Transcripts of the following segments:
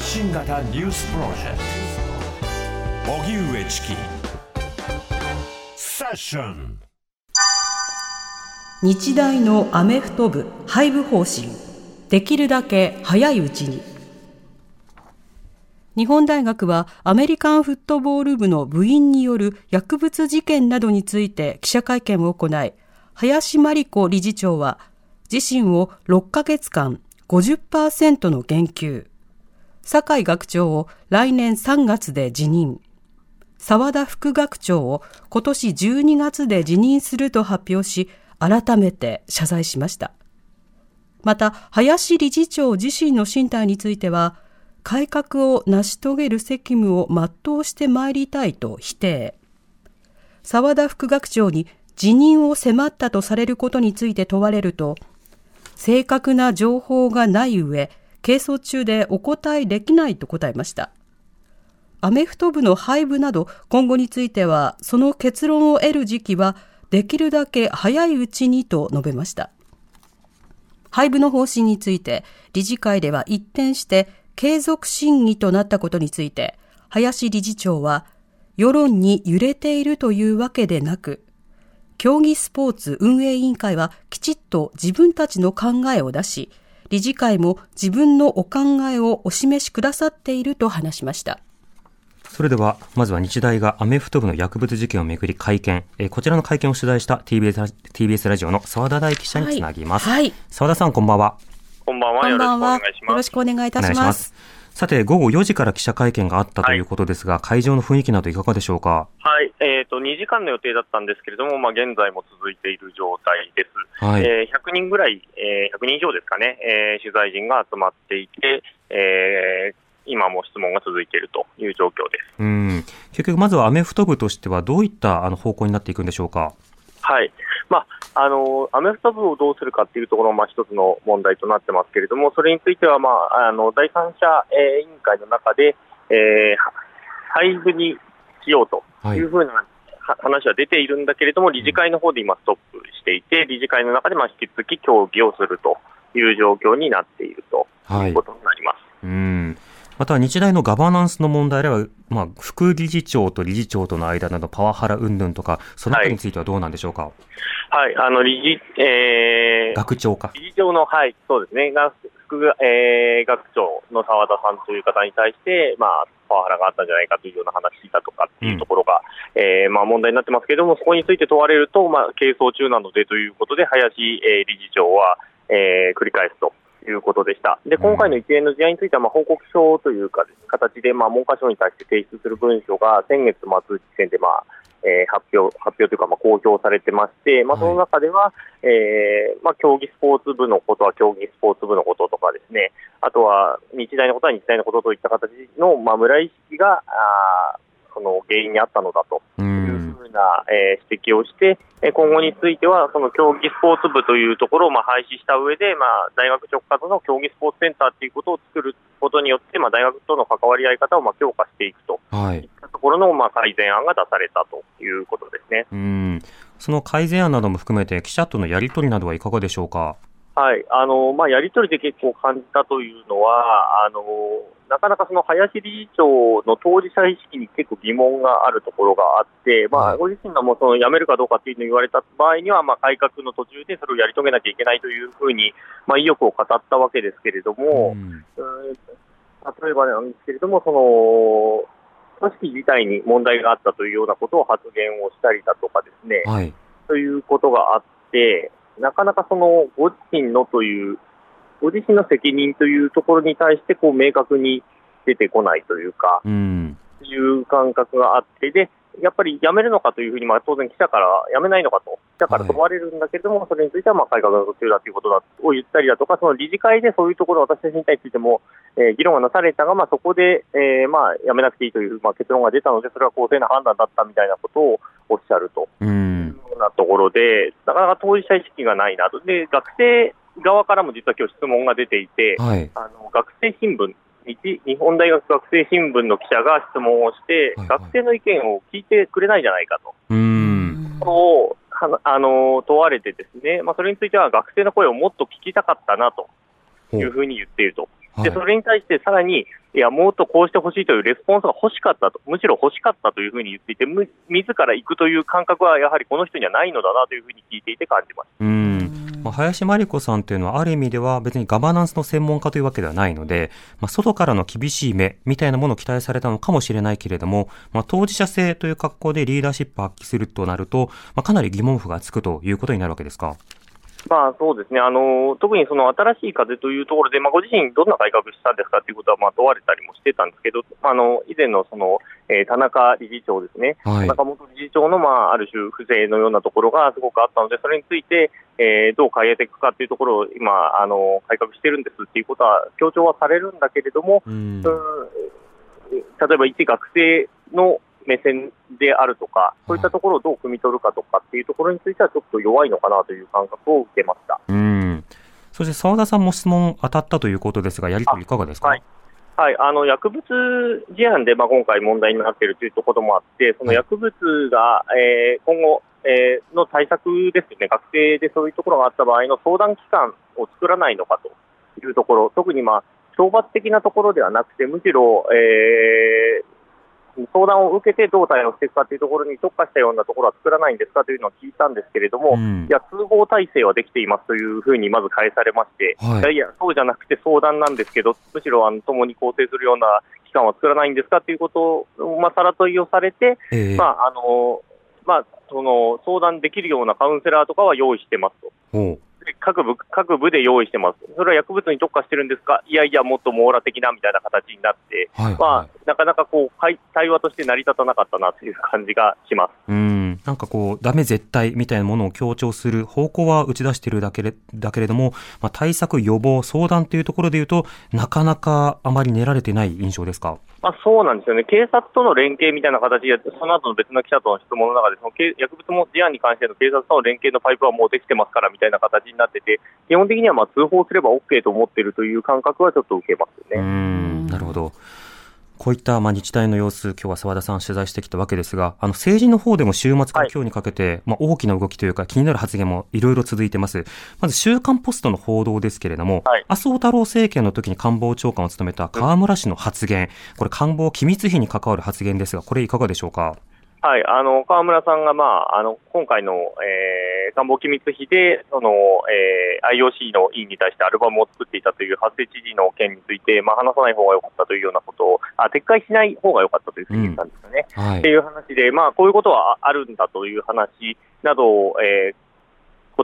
発信型ニュースプロジェクト。荻上チキ。セッション。日大のアメフト部廃部方針。できるだけ早いうちに。日本大学はアメリカンフットボール部の部員による薬物事件などについて記者会見を行い林真理子理事長は自身を6ヶ月間50%の減給。酒井学長を来年3月で辞任。澤田副学長を今年12月で辞任すると発表し改めて謝罪しました。また林理事長自身の進退については改革を成し遂げる責務を全うしてまいりたいと否定。澤田副学長に辞任を迫ったとされることについて問われると正確な情報がない上係争中でお答えできないと答えました。アメフト部の廃部など今後についてはその結論を得る時期はできるだけ早いうちにと述べました。廃部の方針について理事会では一転して継続審議となったことについて林理事長は世論に揺れているというわけでなく競技スポーツ運営委員会はきちっと自分たちの考えを出し理事会も自分のお考えをお示しくださっていると話しました。それでは、まずは日大がアメフト部の薬物事件をめぐり会見、えー、こちらの会見を取材した TBS, TBS ラジオの澤田大記者につなぎます。はい。澤、はい、田さん、こんばんは。こんばんは。よろしくお願いします。よろしくお願いいたします。さて、午後4時から記者会見があったということですが、はい、会場の雰囲気などいかがでしょうか？はい、えっ、ー、と、2時間の予定だったんですけれども、まあ、現在も続いている状態です。はい、えー、100人ぐらい、えー、100人以上ですかね、えー、取材陣が集まっていて、えー、今も質問が続いているという状況ですうん結局、まずはアメフト部としては、どういったあの方向になっていくんでしょうか？はいまあ、あのアメフト部をどうするかというところも、まあ、一つの問題となってますけれども、それについては、まあ、あの第三者、えー、委員会の中で、えー、廃部にしようというふうな、はい話は出ているんだけれども、理事会の方で今、ストップしていて、理事会の中でまあ引き続き協議をするという状況になっているということになります。はい、うんまた日大のガバナンスの問題では、まあ、副理事長と理事長との間などパワハラ云々とか、そのあたりについてはどうなんでしょうか？はい、はい、あの理事、えー、学長か。理事長の、はい、そうですね、副、えー、学長の澤田さんという方に対して、まあ、パワハラがあったんじゃないかというような話だとかっていうところが、うん、えー、まあ、問題になってますけれども、そこについて問われると、まあ、係争中なのでということで、林、えー、理事長は、えー、繰り返すということでした。で、今回の一連の事案については、まあ、報告書というか、形で、まあ、文科省に対して提出する文書が先月末時点で、まあ、えー、発表、発表というか、まあ、公表されてまして、まあ、その中では、はい、えー、まあ、競技スポーツ部のことは競技スポーツ部のこととかですね、あとは、日大のことは日大のことといった形の、まあ、村意識が、あその原因にあったのだと。いうふうな、えー、指摘をして、今後については、その競技スポーツ部というところをまあ廃止した上で、まあ、大学直轄の競技スポーツセンターということを作ることによって、まあ、大学との関わり合い方をまあ強化していくと。いったところのまあ改善案が出されたということですね。うん。その改善案なども含めて、記者とのやり取りなどはいかがでしょうか？はい。あのまあ、やり取りで結構感じたというのは、あのなかなかその林理事長の当事者意識に結構疑問があるところがあって、まあ、ご自身がもうその辞めるかどうかっていうのを言われた場合には、まあ、改革の途中でそれをやり遂げなきゃいけないというふうに、まあ、意欲を語ったわけですけれども、うん、例えばなんですけれども、その組織自体に問題があったというようなことを発言をしたりだとかですね、はい、ということがあって、なかなかそのご自身のというご自身の責任というところに対してこう明確に出てこないというか、うん、いう感覚があって、でやっぱり辞めるのかというふうに、まあ、当然記者から辞めないのかと、記者から問われるんだけれども、はい、それについてはまあ改革の途中だということだを言ったりだとか、その理事会でそういうところ、私たちについても、えー、議論がなされたが、まあ、そこで、えー、まあ辞めなくていいという、まあ、結論が出たので、それは公正な判断だったみたいなことをおっしゃると。いうようなところで、なかなか当事者意識がないなと。で学生側からも実は今日質問が出ていて、はい、あの学生新聞日、日本大学学生新聞の記者が質問をして、はいはい、学生の意見を聞いてくれないじゃないかと。うん。をあの問われてですね、まあ、それについては学生の声をもっと聞きたかったなというふうに言っているとでそれに対してさらに、いや、もっとこうしてほしいというレスポンスが欲しかったと、むしろ欲しかったというふうに言っていて、自ら行くという感覚はやはりこの人にはないのだなというふうに聞いていて感じます。うんまあ、林真理子さんというのは、ある意味では別にガバナンスの専門家というわけではないので、まあ、外からの厳しい目みたいなものを期待されたのかもしれないけれども、まあ、当事者性という格好でリーダーシップを発揮するとなると、まあ、かなり疑問符がつくということになるわけですか？まあそうですね、あの特にその新しい風というところで、まあ、ご自身、どんな改革したんですかということはまあ問われたりもしてたんですけど、あの以前のその、えー、田中理事長ですね、はい、中本理事長の、まあ、ある種、不正のようなところがすごくあったので、それについて、えー、どう変えていくかというところを今、あの改革してるんですっていうことは強調はされるんだけれども、うん、例えば一学生の目線であるとか、そういったところをどう汲み取るかとかっていうところについては、ちょっと弱いのかなという感覚を受けました。うん。そして澤田さんも質問当たったということですが、やり取りいかがですか？はい。はい、あの薬物事案で、まあ、今回問題になっているというところもあって、その薬物が、えー、今後、えー、の対策ですね、学生でそういうところがあった場合の相談機関を作らないのかというところ、特に、まあ、懲罰的なところではなくて、むしろ、えー、相談を受けてどう対応していくかというところに特化したようなところは作らないんですかというのを聞いたんですけれども、うん、いや、通報体制はできていますというふうにまず返されまして、はい、いやいや、そうじゃなくて相談なんですけど、むしろあの共に構成するような機関は作らないんですかということを、まあ、さら問いをされて、えー、まああのまあ、その相談できるようなカウンセラーとかは用意してますと。各部各部で用意してます、それは薬物に特化してるんですか、いやいや、もっと網羅的なみたいな形になって、はいはい、まあ、なかなかこう対話として成り立たなかったなという感じがします。うん。なんかこう、だめ絶対みたいなものを強調する方向は打ち出しているだけだけれども、まあ、対策、予防、相談というところでいうと、なかなかあまり練られてない印象ですか？まあ、そうなんですよね、警察との連携みたいな形で、その後の別の記者との質問の中で、その薬物も事案に関しての警察との連携のパイプはもうできてますからみたいな形になってて、基本的にはまあ通報すれば OK と思っているという感覚はちょっと受けますね。うんなるほどこういったまあ日大の様子、今日は澤田さん取材してきたわけですが、あの政治の方でも週末から今日にかけて、まあ大きな動きというか気になる発言もいろいろ続いてます。まず週刊ポストの報道ですけれども、はい、麻生太郎政権の時に官房長官を務めた河村氏の発言、これ官房機密費に関わる発言ですが、これいかがでしょうか。はい、あの川村さんが、まあ、あの今回の、えー、官房機密費でその、えー、IOC の委員に対してアルバムを作っていたという発生知事の件について、まあ、話さない方が良かったというようなことをあ、撤回しない方が良かったというふうに言ったんですよね。うんはい、っていう話で、まあ、こういうことはあるんだという話などを、えー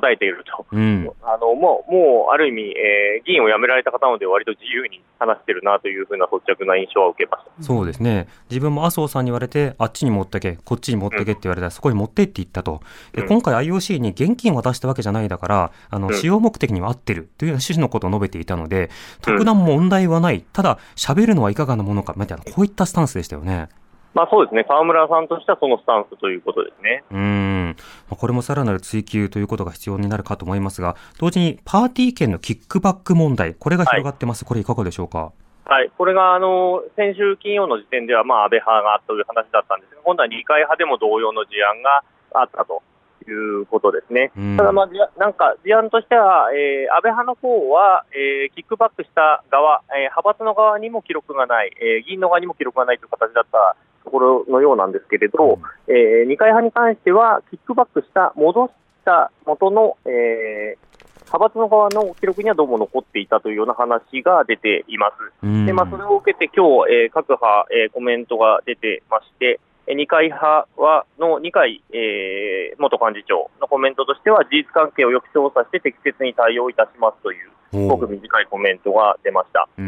答えていると、うん、あのもうもうある意味、えー、議員を辞められた方なので、割と自由に話してるなというふうな率直な印象は受けましたそうですね、自分も麻生さんに言われて、あっちに持ってけ、こっちに持ってけって言われたら、そこに持ってって言ったと、で今回、IOC に現金を渡したわけじゃないだから、あの使用目的には合ってるという趣旨のことを述べていたので、特段問題はない、ただ、喋るのはいかがなものかみたいな、こういったスタンスでしたよね。まあ、そうですね、河村さんとしてはそのスタンスということですね。うんこれもさらなる追及ということが必要になるかと思いますが、同時にパーティー券のキックバック問題、これが広がってます、はい、これ、いかがでしょうか？はい、これがあの先週金曜の時点では、まあ、安倍派がという話だったんですが、今度は二階派でも同様の事案があったということですね。ただ、まあ、なんか事案としては、えー、安倍派の方は、えー、キックバックした側、えー、派閥の側にも記録がない、えー、議員の側にも記録がないという形だったところのようなんですけれど、うん、えー、二階派に関しては、キックバックした、戻した元の、えー、派閥の側の記録にはどうも残っていたというような話が出ています。でまあ、それを受けて今日、えー、各派、えー、コメントが出てまして、二階派はの二階、えー、元幹事長のコメントとしては、事実関係をよく調査して適切に対応いたしますという、すごく短いコメントが出ました。えー、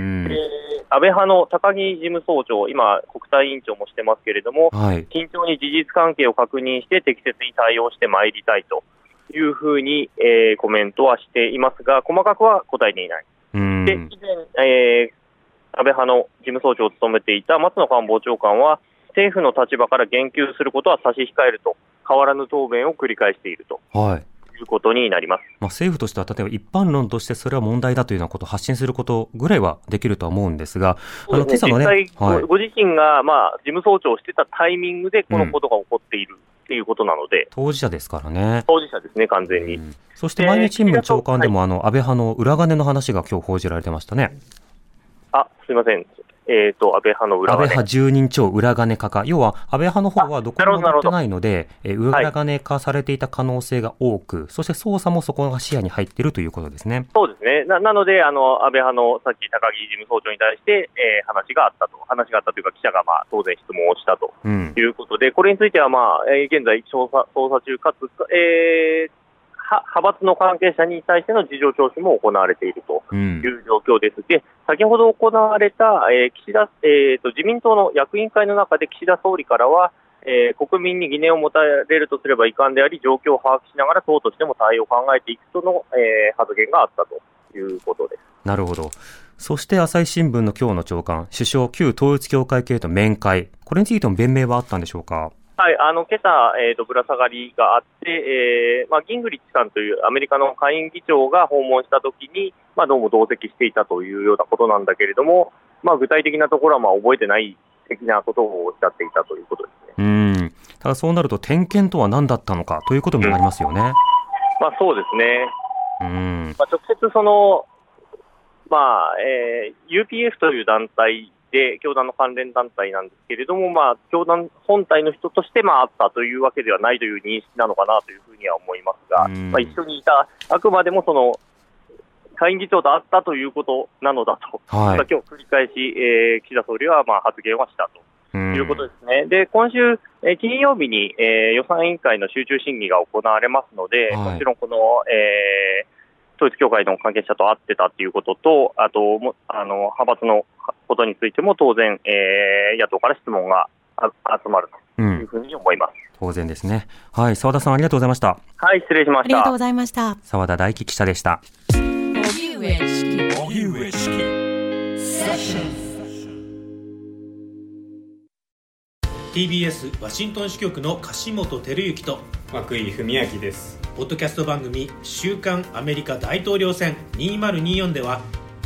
安倍派の高木事務総長、今、国対委員長もしてますけれども、はい、慎重に事実関係を確認して適切に対応してまいりたいというふうに、えー、コメントはしていますが、細かくは答えていない。で以前、えー、安倍派の事務総長を務めていた松野官房長官は、政府の立場から言及することは差し控えると、変わらぬ答弁を繰り返していると。はいいうことになります、まあ、政府としては、例えば一般論としてそれは問題だというようなことを発信することぐらいはできるとは思うんですが、あの今朝のね、はい、ご自身が、まあ、事務総長をしてたタイミングでこのことが起こっている。っていうことなので、当事者ですからね。当事者ですね、完全に。うん、そして毎日新聞長官でも、あの安倍派の裏金の話が今日報じられてましたね。あ、すみません。えっ、と、安倍派の裏安倍側派10人超裏金化か。要は、安倍派の方はどこにも載ってないので、えー裏金化されていた可能性が多く、そして捜査もそこが視野に入っているということですね。そうですね。ななので、あの、安倍派のさっき高木事務総長に対して、えー話があったと。話があったというか、記者がまあ、当然質問をしたとうん。いうことで、これについてはまあ、えー現在調査、捜査中かつ、えーは派閥の関係者に対しての事情聴取も行われているとうんい。う状況です。で、先ほど行われた、えー岸田、えーと、自民党の役員会の中で岸田総理からは、えー国民に疑念を持たれるとすれば遺憾であり、状況を把握しながら党としても対応を考えていくとの、えー発言があったということです。なるほど。そして朝日新聞の今日の長官、首相、旧統一教会系と面会。これについても弁明はあったんでしょうか？はい、あの、今朝、えーと、ぶら下がりがあって、えーまあ、ギングリッチさんというアメリカの下院議長が訪問したときに、まあ、どうも同席していたというようなことなんだけれども、まあ、具体的なところはまあ覚えてない的なことをおっしゃっていたということですね。うん。ただそうなると点検とは何だったのかということにもなりますよね。まあ、そうですね。うん。まあ、直接その、まあ、えー UPF という団体で、教団の関連団体なんですけれども、まあ、教団本体の人として、まあ、あったというわけではないという認識なのかなというふうには思いますが、うんまあ、一緒にいた、あくまでもその、下院議長と会ったということなのだと、はいだけを繰り返し、えー岸田総理はまあ発言はしたと。いうことですね。で、今週、えー金曜日に、えー予算委員会の集中審議が行われますので、はいもちろんこの、えー統一教会の関係者と会ってたっていうことと、あと、もあの、派閥のことについても当然、えー野党から質問があ集まるとう。いうんふうに思います。当然ですね。はい。澤田さんありがとうございました。はい、失礼しましたありがとうご。ざいました。澤田大樹記者でした。TBS ワシントン支局の樫本照之と涌井文明ですポッドキャスト番組「週刊アメリカ大統領選2024」では